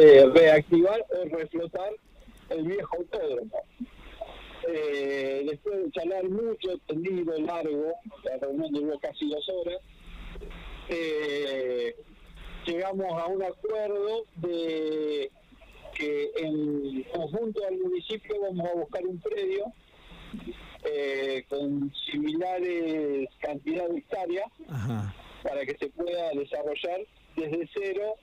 eh, reactivar o reflotar el viejo autódromo. Eh, después de charlar mucho, tendido, largo, la reunión duró casi dos horas, eh, llegamos a un acuerdo de que en conjunto al municipio vamos a buscar un predio eh, con similares cantidades de hectáreas para que se pueda desarrollar desde cero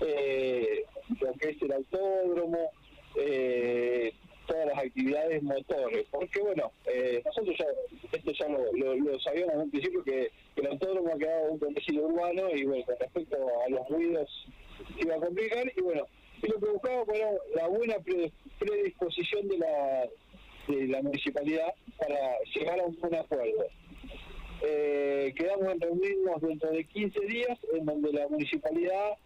eh, lo que es el autódromo, eh, todas las actividades motores. Porque bueno, eh, nosotros ya, esto ya lo, sabíamos en un principio que, el autódromo ha quedado un domicilio urbano y bueno, con respecto a los ruidos iba a complicar y bueno, y lo que buscaba era la buena predisposición de la, de la municipalidad para llegar a un buen acuerdo. Eh, quedamos en reunirnos dentro de 15 días, en donde la municipalidad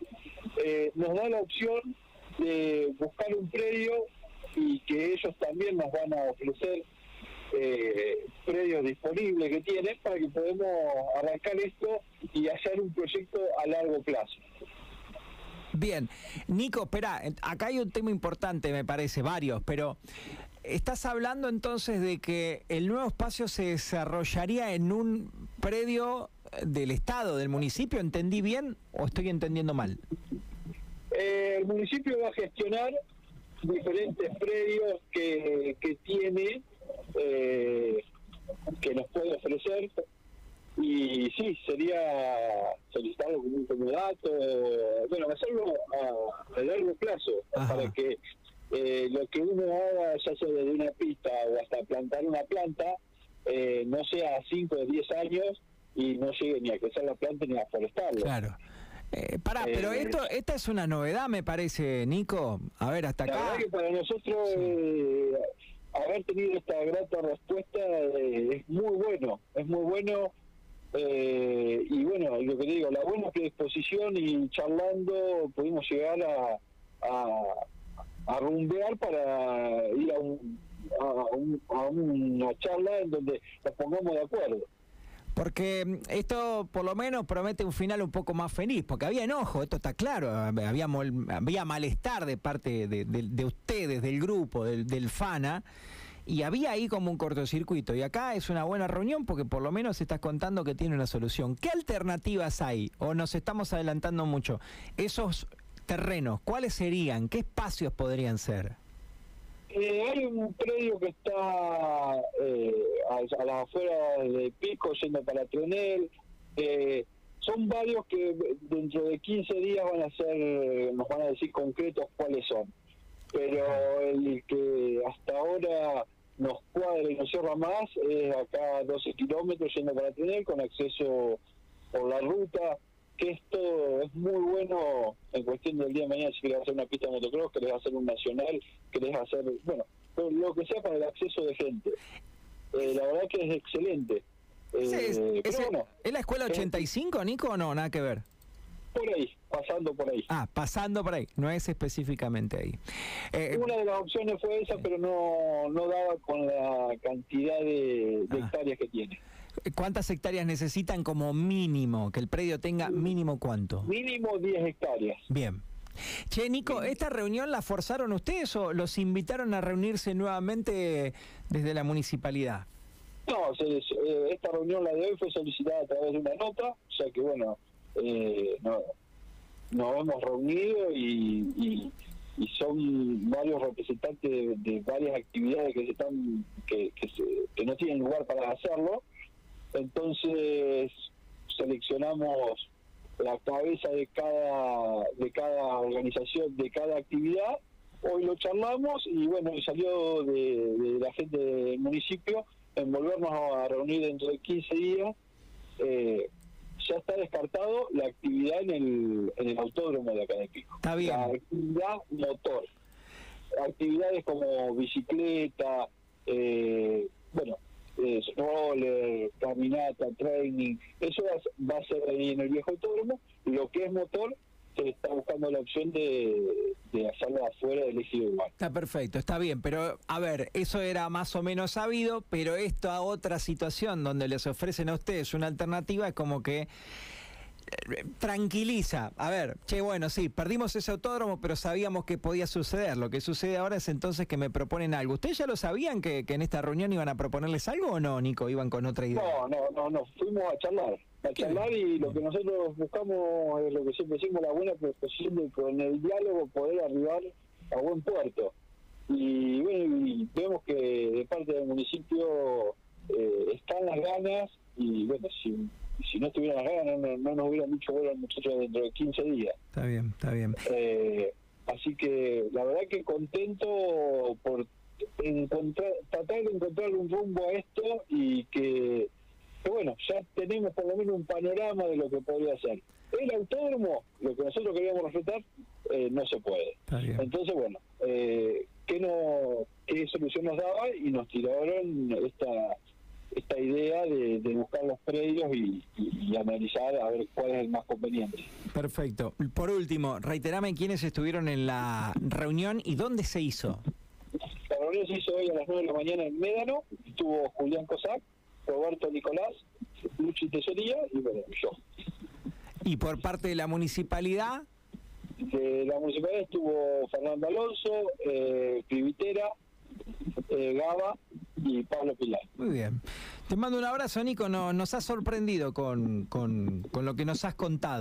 eh, nos da la opción de buscar un predio y que ellos también nos van a ofrecer eh, predios disponibles que tienen para que podamos arrancar esto y hacer un proyecto a largo plazo. Bien, Nico, espera, acá hay un tema importante, me parece, varios, pero Estás hablando entonces de que el nuevo espacio se desarrollaría en un predio del Estado, del municipio, ¿entendí bien o estoy entendiendo mal? Eh, el municipio va a gestionar diferentes predios que, que tiene, eh, que nos puede ofrecer, y sí, sería solicitarlo como un comodato, bueno, hacerlo a, a largo plazo, para que eh, lo que uno haga, ya sea desde una pista o hasta plantar una planta, eh, no sea a 5 o 10 años y no llegue ni a crecer la planta ni a forestarlo. Claro. Eh, pará, pero eh, esto, esta es una novedad, me parece, Nico. A ver, hasta acá. que para nosotros haber tenido esta grata respuesta es muy bueno, es muy bueno. y bueno, lo que digo, la buena predisposición y charlando pudimos llegar a, a rumbear para ir a, un, a, una charla en donde nos pongamos de acuerdo. Porque mm, esto por lo menos promete un final un poco más feliz, porque había enojo, esto está claro, había, había malestar de parte de, ustedes, del grupo, del, del, FANA, y había ahí como un cortocircuito. Y acá es una buena reunión porque por lo menos estás contando que tiene una solución. ¿Qué alternativas hay? ¿O nos estamos adelantando mucho? Esos terrenos, ¿cuáles serían? ¿Qué espacios podrían ser? Eh, hay un predio que está eh, a, las afueras de Pico, yendo para Trenel. Eh, son varios que dentro de 15 días van a ser, nos van a decir concretos cuáles son. Pero el que hasta ahora nos cuadra y nos cierra más es acá 12 kilómetros yendo para Trenel con acceso por la ruta que esto es muy bueno en cuestión del día de mañana si querés hacer una pista de motocross, querés hacer un nacional, querés hacer, bueno, lo que sea para el acceso de gente. Eh, la verdad que es excelente. Eh, es, la escuela 85, Nico, o no? Nada que ver. Por ahí, pasando por ahí. Ah, pasando por ahí, no es específicamente ahí. Eh, Una de las opciones fue esa, pero no, no daba con la cantidad de, ah. hectáreas que tiene. ¿Cuántas hectáreas necesitan como mínimo? Que el predio tenga mínimo cuánto? Mínimo 10 hectáreas. Bien. Che, Nico, ¿esta reunión la forzaron ustedes o los invitaron a reunirse nuevamente desde la municipalidad? No, eh, esta reunión, la de hoy, fue solicitada a través de una nota, o sea que, bueno, eh, no, nos hemos reunido y, son varios representantes de, varias actividades que, están que, que no tienen lugar para hacerlo entonces seleccionamos la cabeza de cada de cada organización, de cada actividad. Hoy lo charlamos y bueno, salió de, la gente del municipio en volvernos a reunir dentro de 15 días. Eh, ya está descartado la actividad en el, en el autódromo de acá de Pico. Está bien. La actividad motor. Actividades como bicicleta, eh, bueno, es roller, caminata, training, eso va, a ser ahí en el viejo autódromo. Lo que es motor, se está buscando la opción de, hacerlo afuera del eje urbano. Está perfecto, está bien, pero a ver, eso era más o menos sabido, pero esto a otra situación donde les ofrecen a ustedes una alternativa es como que tranquiliza. A ver, che, bueno, sí, perdimos ese autódromo, pero sabíamos que podía suceder. Lo que sucede ahora es entonces que me proponen algo. ¿Ustedes ya lo sabían que, en esta reunión iban a proponerles algo o no, Nico? ¿Iban con otra idea? No, no, no, no. Fuimos a charlar. A charlar y lo que nosotros buscamos es lo que siempre decimos, la buena posición de con el diálogo poder arribar a buen puerto. Y bueno, vemos que de parte del municipio eh, están las ganas y bueno, si si no estuvieran las ganas, no, nos hubieran dicho bueno nosotros dentro de 15 días. Está bien, está bien. Eh, así que la verdad que contento por encontrar, tratar de encontrar un rumbo a esto y que, bueno, ya tenemos por lo menos un panorama de lo que podría ser. El autódromo, lo que nosotros queríamos respetar, eh, no se puede. Entonces, bueno, eh, ¿qué, no, ¿qué solución nos daba? Y nos tiraron esta predios y, analizar a ver cuál es el más conveniente. Perfecto. Por último, reiterame quiénes estuvieron en la reunión y dónde se hizo. La reunión se hizo hoy a las 9 de la mañana en Médano. Estuvo Julián Cosac, Roberto Nicolás, Luchi Tesoría y bueno, yo. ¿Y por parte de la municipalidad? De la municipalidad estuvo Fernando Alonso, eh, Pivitera, eh, Gaba y Pablo Pilar. Muy bien. Te mando un abrazo, Nico. nos has sorprendido con, con lo que nos has contado.